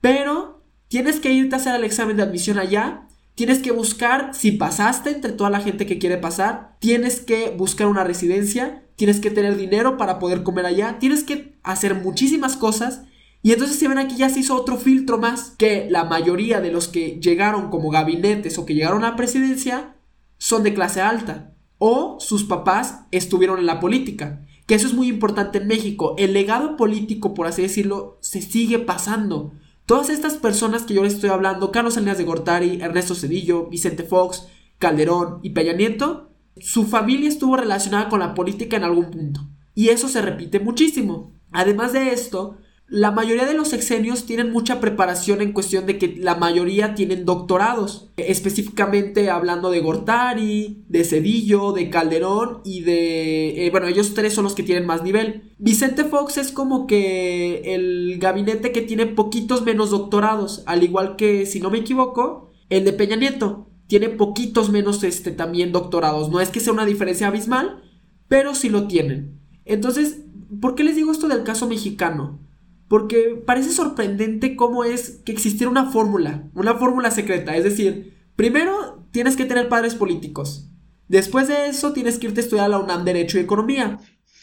pero tienes que irte a hacer el examen de admisión allá, tienes que buscar si pasaste entre toda la gente que quiere pasar, tienes que buscar una residencia, tienes que tener dinero para poder comer allá, tienes que hacer muchísimas cosas. Y entonces si ven aquí ya se hizo otro filtro más, que la mayoría de los que llegaron como gabinetes o que llegaron a presidencia son de clase alta o sus papás estuvieron en la política. Que eso es muy importante en México. El legado político, por así decirlo, se sigue pasando. Todas estas personas que yo les estoy hablando, Carlos Salinas de Gortari, Ernesto Cedillo, Vicente Fox, Calderón y Peña Nieto, su familia estuvo relacionada con la política en algún punto. Y eso se repite muchísimo. Además de esto, la mayoría de los sexenios tienen mucha preparación en cuestión de que la mayoría tienen doctorados. Específicamente hablando de Gortari, de Cedillo, de Calderón y de... Eh, bueno, ellos tres son los que tienen más nivel. Vicente Fox es como que el gabinete que tiene poquitos menos doctorados. Al igual que, si no me equivoco, el de Peña Nieto. Tiene poquitos menos este, también doctorados. No es que sea una diferencia abismal, pero sí lo tienen. Entonces, ¿por qué les digo esto del caso mexicano? Porque parece sorprendente cómo es que existiera una fórmula, una fórmula secreta. Es decir, primero tienes que tener padres políticos. Después de eso tienes que irte a estudiar a la UNAM Derecho y Economía.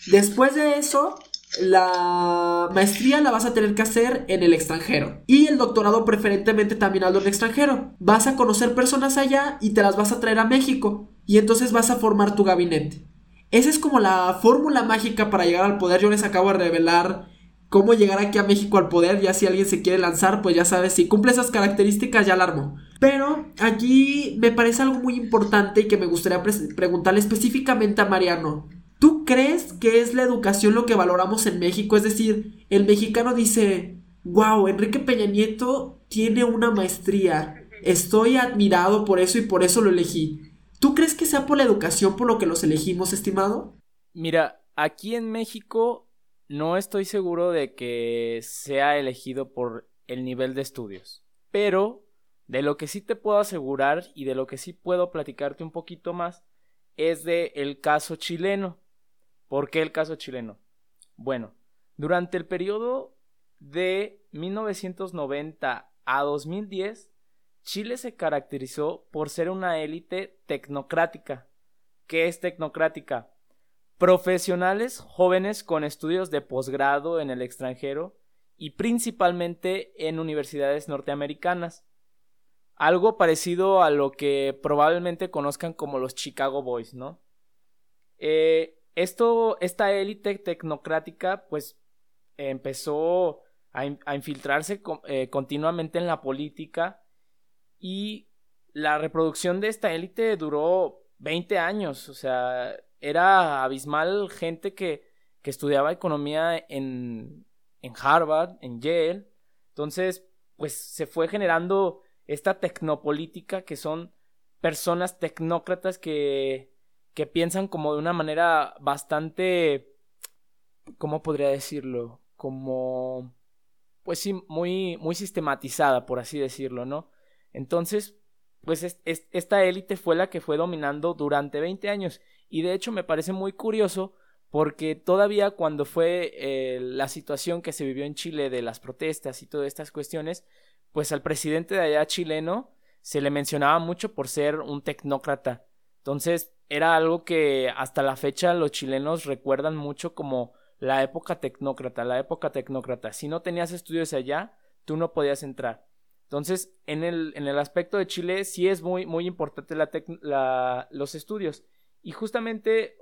Después de eso, la maestría la vas a tener que hacer en el extranjero. Y el doctorado preferentemente también algo en el extranjero. Vas a conocer personas allá y te las vas a traer a México. Y entonces vas a formar tu gabinete. Esa es como la fórmula mágica para llegar al poder. Yo les acabo de revelar cómo llegar aquí a México al poder, ya si alguien se quiere lanzar, pues ya sabes, si cumple esas características ya la armó. Pero aquí me parece algo muy importante y que me gustaría preguntarle específicamente a Mariano. ¿Tú crees que es la educación lo que valoramos en México? Es decir, el mexicano dice, wow, Enrique Peña Nieto tiene una maestría, estoy admirado por eso y por eso lo elegí. ¿Tú crees que sea por la educación por lo que los elegimos, estimado? Mira, aquí en México no estoy seguro de que sea elegido por el nivel de estudios, pero de lo que sí te puedo asegurar y de lo que sí puedo platicarte un poquito más es de el caso chileno. ¿Por qué el caso chileno? Bueno, durante el periodo de 1990 a 2010, Chile se caracterizó por ser una élite tecnocrática. ¿Qué es tecnocrática? Profesionales jóvenes con estudios de posgrado en el extranjero y principalmente en universidades norteamericanas. Algo parecido a lo que probablemente conozcan como los Chicago Boys, ¿no? Eh, esto, esta élite tecnocrática, pues empezó a, infiltrarse eh, continuamente en la política y la reproducción de esta élite duró 20 años, o sea, era abismal gente que, que estudiaba economía en, en Harvard, en Yale, entonces, pues se fue generando esta tecnopolítica que son personas tecnócratas que, que piensan como de una manera bastante, ¿cómo podría decirlo? Como, pues sí, muy, muy sistematizada, por así decirlo, ¿no? Entonces, pues esta élite fue la que fue dominando durante 20 años. Y de hecho me parece muy curioso porque todavía cuando fue eh, la situación que se vivió en Chile de las protestas y todas estas cuestiones, pues al presidente de allá chileno se le mencionaba mucho por ser un tecnócrata. Entonces era algo que hasta la fecha los chilenos recuerdan mucho como la época tecnócrata, la época tecnócrata. Si no tenías estudios allá, tú no podías entrar. Entonces, en el, en el aspecto de Chile sí es muy, muy importante la los estudios. Y justamente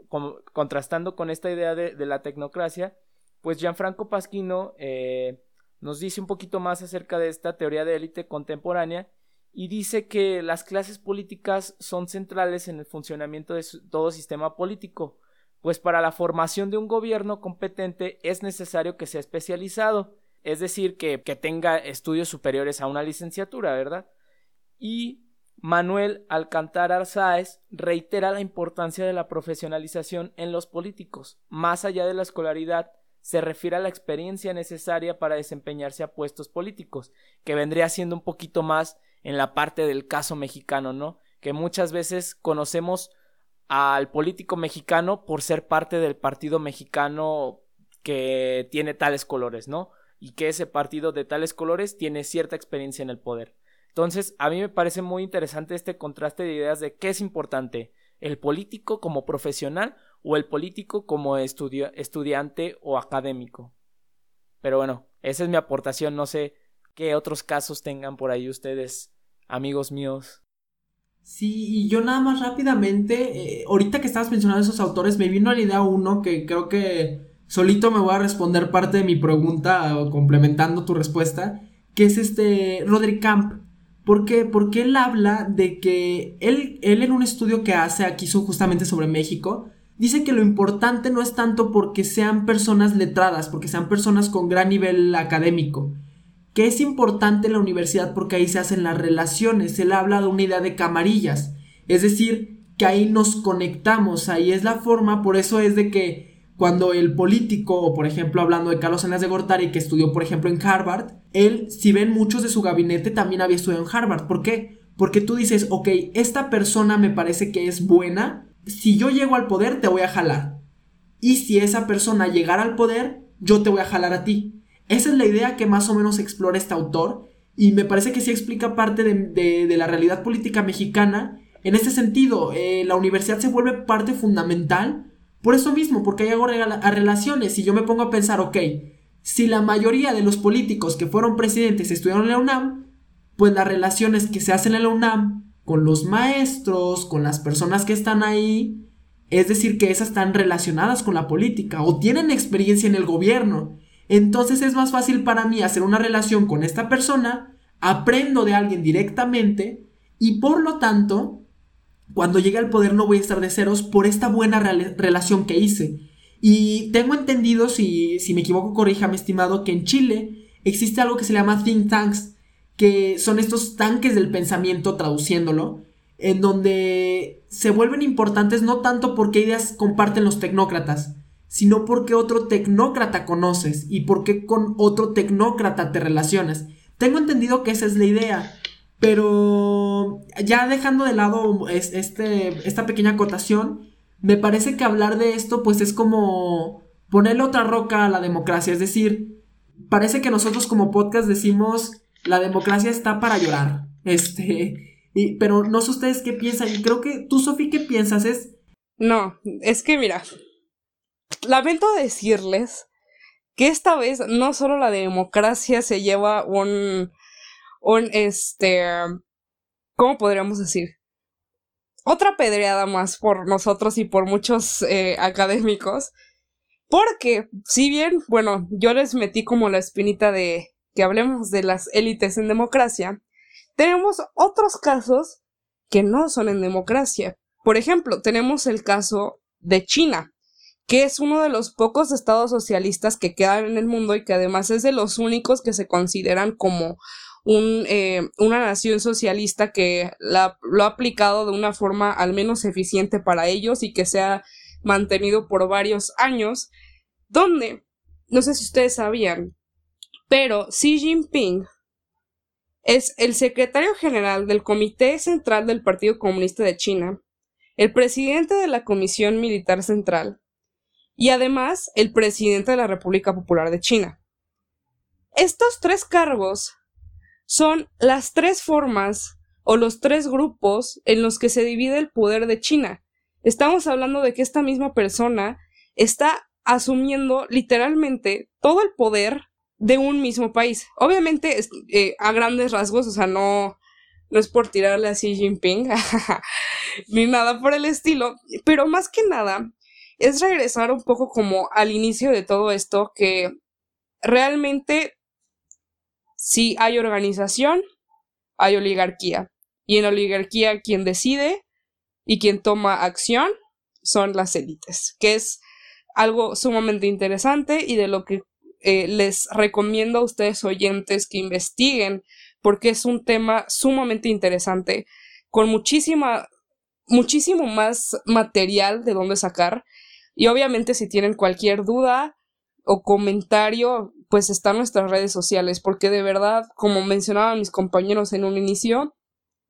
contrastando con esta idea de, la tecnocracia, pues Gianfranco Pasquino eh, nos dice un poquito más acerca de esta teoría de élite contemporánea y dice que las clases políticas son centrales en el funcionamiento de todo sistema político, pues para la formación de un gobierno competente es necesario que sea especializado, es decir, que, tenga estudios superiores a una licenciatura, ¿verdad? Y Manuel Alcántara Sáez reitera la importancia de la profesionalización en los políticos, más allá de la escolaridad, se refiere a la experiencia necesaria para desempeñarse a puestos políticos, que vendría siendo un poquito más en la parte del caso mexicano, ¿no? Que muchas veces conocemos al político mexicano por ser parte del partido mexicano que tiene tales colores, ¿no? Y que ese partido de tales colores tiene cierta experiencia en el poder. Entonces, a mí me parece muy interesante este contraste de ideas de qué es importante, el político como profesional o el político como estudiante o académico. Pero bueno, esa es mi aportación, no sé qué otros casos tengan por ahí ustedes, amigos míos. Sí, y yo nada más rápidamente, eh, ahorita que estabas mencionando esos autores, me vino a la idea uno que creo que solito me voy a responder parte de mi pregunta, complementando tu respuesta, que es este Roderick Camp. ¿Por qué? Porque él habla de que él, él en un estudio que hace aquí justamente sobre México, dice que lo importante no es tanto porque sean personas letradas, porque sean personas con gran nivel académico, que es importante la universidad porque ahí se hacen las relaciones, él habla de una idea de camarillas, es decir, que ahí nos conectamos, ahí es la forma, por eso es de que cuando el político, por ejemplo hablando de Carlos Salas de Gortari, que estudió por ejemplo en Harvard, él, si ven muchos de su gabinete, también había estudiado en Harvard, ¿por qué? Porque tú dices, ok, esta persona me parece que es buena, si yo llego al poder te voy a jalar. Y si esa persona llegara al poder, yo te voy a jalar a ti. Esa es la idea que más o menos explora este autor y me parece que sí explica parte de, la realidad política mexicana. En este sentido, eh, la universidad se vuelve parte fundamental por eso mismo, porque hay hago a relaciones y yo me pongo a pensar, ok, si la mayoría de los políticos que fueron presidentes estudiaron en la UNAM, pues las relaciones que se hacen en la UNAM con los maestros, con las personas que están ahí, es decir, que esas están relacionadas con la política o tienen experiencia en el gobierno. Entonces es más fácil para mí hacer una relación con esta persona, aprendo de alguien directamente y por lo tanto, cuando llegue al poder no voy a estar de ceros por esta buena relación que hice. Y tengo entendido, si, si me equivoco, corríjame, estimado, que en Chile existe algo que se llama think tanks, que son estos tanques del pensamiento, traduciéndolo, en donde se vuelven importantes no tanto porque ideas comparten los tecnócratas, sino porque otro tecnócrata conoces y porque con otro tecnócrata te relacionas. Tengo entendido que esa es la idea, pero ya dejando de lado este, esta pequeña acotación, me parece que hablar de esto pues es como ponerle otra roca a la democracia, es decir, parece que nosotros como podcast decimos la democracia está para llorar, este, pero no sé ustedes qué piensan, y creo que tú, Sofi, ¿qué piensas? Es... No, es que mira, lamento decirles que esta vez no solo la democracia se lleva un, un, este, ¿cómo podríamos decir? otra pedreada más por nosotros y por muchos eh, académicos. Porque, si bien, bueno, yo les metí como la espinita de que hablemos de las élites en democracia, tenemos otros casos que no son en democracia. Por ejemplo, tenemos el caso de China, que es uno de los pocos estados socialistas que quedan en el mundo y que además es de los únicos que se consideran como un, eh, una nación socialista que la, lo ha aplicado de una forma al menos eficiente para ellos y que se ha mantenido por varios años, donde, no sé si ustedes sabían, pero Xi Jinping es el secretario general del Comité Central del Partido Comunista de China, el presidente de la Comisión Militar Central y además el presidente de la República Popular de China. Estos tres cargos son las tres formas o los tres grupos en los que se divide el poder de China. Estamos hablando de que esta misma persona está asumiendo literalmente todo el poder de un mismo país. Obviamente, eh, a grandes rasgos, o sea, no, no es por tirarle a Xi Jinping, ni nada por el estilo, pero más que nada es regresar un poco como al inicio de todo esto, que realmente si hay organización, hay oligarquía. Y en oligarquía quien decide y quien toma acción son las élites, que es algo sumamente interesante y de lo que eh, les recomiendo a ustedes oyentes que investiguen porque es un tema sumamente interesante con muchísima muchísimo más material de dónde sacar y obviamente si tienen cualquier duda o comentario pues están nuestras redes sociales, porque de verdad, como mencionaban mis compañeros en un inicio,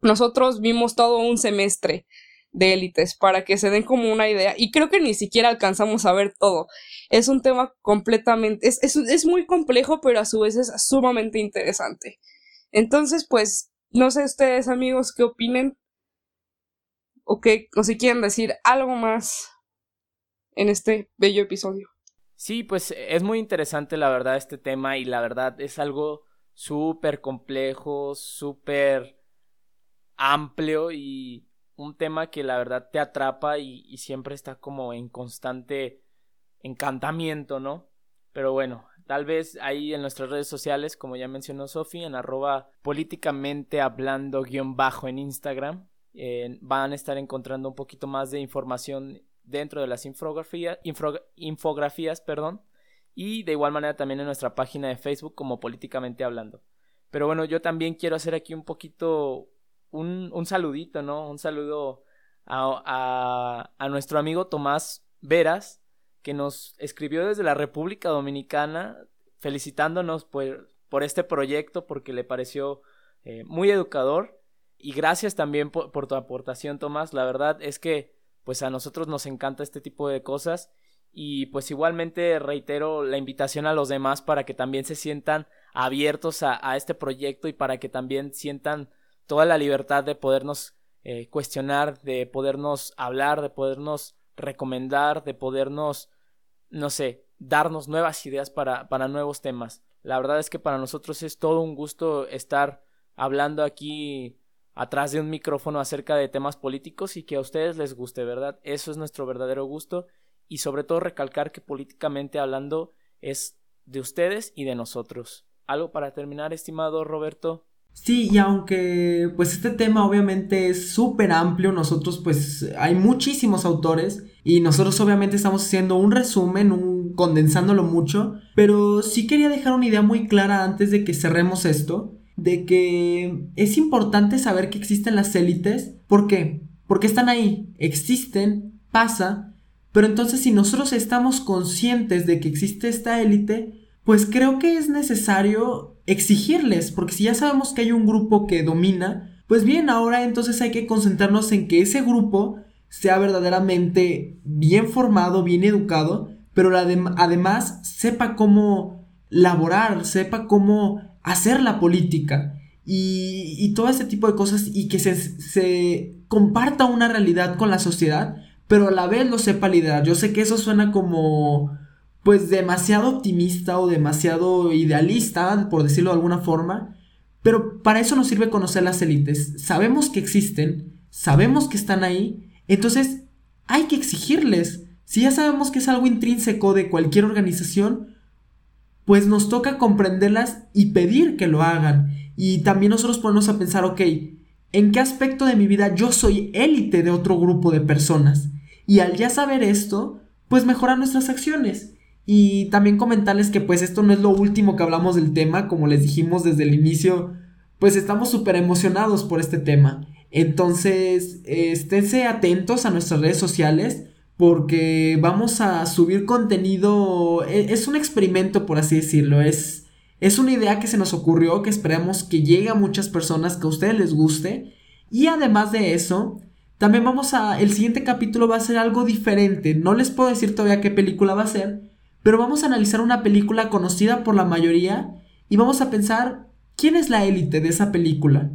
nosotros vimos todo un semestre de élites para que se den como una idea y creo que ni siquiera alcanzamos a ver todo. Es un tema completamente, es, es, muy complejo, pero a su vez es sumamente interesante. Entonces, pues, no sé ustedes amigos qué opinen o, qué, o si quieren decir algo más en este bello episodio. Sí, pues es muy interesante la verdad este tema y la verdad es algo súper complejo, súper amplio y un tema que la verdad te atrapa y, siempre está como en constante encantamiento, ¿no? Pero bueno, tal vez ahí en nuestras redes sociales, como ya mencionó Sofi, en arroba políticamente hablando guion bajo en Instagram, eh, van a estar encontrando un poquito más de información dentro de las infografías, infografías perdón, y de igual manera también en nuestra página de Facebook como políticamente hablando. Pero bueno, yo también quiero hacer aquí un poquito un, un saludito, ¿no? Un saludo a, a, nuestro amigo Tomás Veras, que nos escribió desde la República Dominicana felicitándonos por, por este proyecto porque le pareció eh, muy educador. Y gracias también por, por tu aportación, Tomás. La verdad es que pues a nosotros nos encanta este tipo de cosas y pues igualmente reitero la invitación a los demás para que también se sientan abiertos a, este proyecto y para que también sientan toda la libertad de podernos eh, cuestionar, de podernos hablar, de podernos recomendar, de podernos, no sé, darnos nuevas ideas para, para nuevos temas. La verdad es que para nosotros es todo un gusto estar hablando aquí atrás de un micrófono acerca de temas políticos y que a ustedes les guste, ¿verdad? Eso es nuestro verdadero gusto y sobre todo recalcar que políticamente hablando es de ustedes y de nosotros. ¿Algo para terminar, estimado Roberto? Sí, y aunque pues este tema obviamente es súper amplio, nosotros pues hay muchísimos autores y nosotros obviamente estamos haciendo un resumen, un condensándolo mucho, pero sí quería dejar una idea muy clara antes de que cerremos esto de que es importante saber que existen las élites. ¿Por qué? Porque están ahí, existen, pasa, pero entonces si nosotros estamos conscientes de que existe esta élite, pues creo que es necesario exigirles, porque si ya sabemos que hay un grupo que domina, pues bien, ahora entonces hay que concentrarnos en que ese grupo sea verdaderamente bien formado, bien educado, pero además sepa cómo laborar, sepa cómo hacer la política y, todo ese tipo de cosas y que se, comparta una realidad con la sociedad, pero a la vez lo sepa liderar. Yo sé que eso suena como pues demasiado optimista o demasiado idealista, por decirlo de alguna forma, pero para eso nos sirve conocer las élites. Sabemos que existen, sabemos que están ahí, entonces hay que exigirles. Si ya sabemos que es algo intrínseco de cualquier organización, pues nos toca comprenderlas y pedir que lo hagan. Y también nosotros ponernos a pensar, ok, ¿en qué aspecto de mi vida yo soy élite de otro grupo de personas? Y al ya saber esto, pues mejorar nuestras acciones. Y también comentarles que pues esto no es lo último que hablamos del tema, como les dijimos desde el inicio, pues estamos súper emocionados por este tema. Entonces, esténse atentos a nuestras redes sociales porque vamos a subir contenido, e, es un experimento por así decirlo, es, es una idea que se nos ocurrió, que esperamos que llegue a muchas personas, que a ustedes les guste. Y además de eso, también vamos a, el siguiente capítulo va a ser algo diferente, no les puedo decir todavía qué película va a ser, pero vamos a analizar una película conocida por la mayoría y vamos a pensar quién es la élite de esa película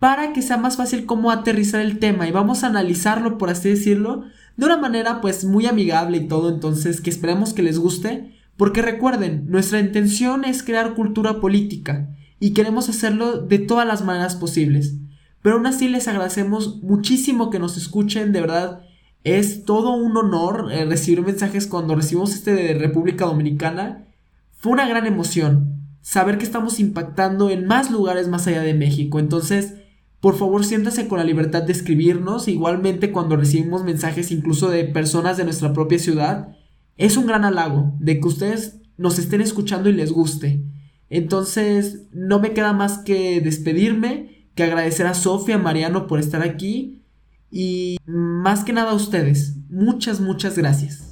para que sea más fácil cómo aterrizar el tema y vamos a analizarlo por así decirlo de una manera pues muy amigable y todo entonces que esperemos que les guste porque recuerden nuestra intención es crear cultura política y queremos hacerlo de todas las maneras posibles pero aún así les agradecemos muchísimo que nos escuchen de verdad es todo un honor eh, recibir mensajes cuando recibimos este de República Dominicana. Fue una gran emoción saber que estamos impactando en más lugares más allá de México. Entonces, por favor, siéntase con la libertad de escribirnos. Igualmente, cuando recibimos mensajes incluso de personas de nuestra propia ciudad, es un gran halago de que ustedes nos estén escuchando y les guste. Entonces, no me queda más que despedirme, que agradecer a Sofía, Mariano por estar aquí y más que nada a ustedes. Muchas, muchas gracias.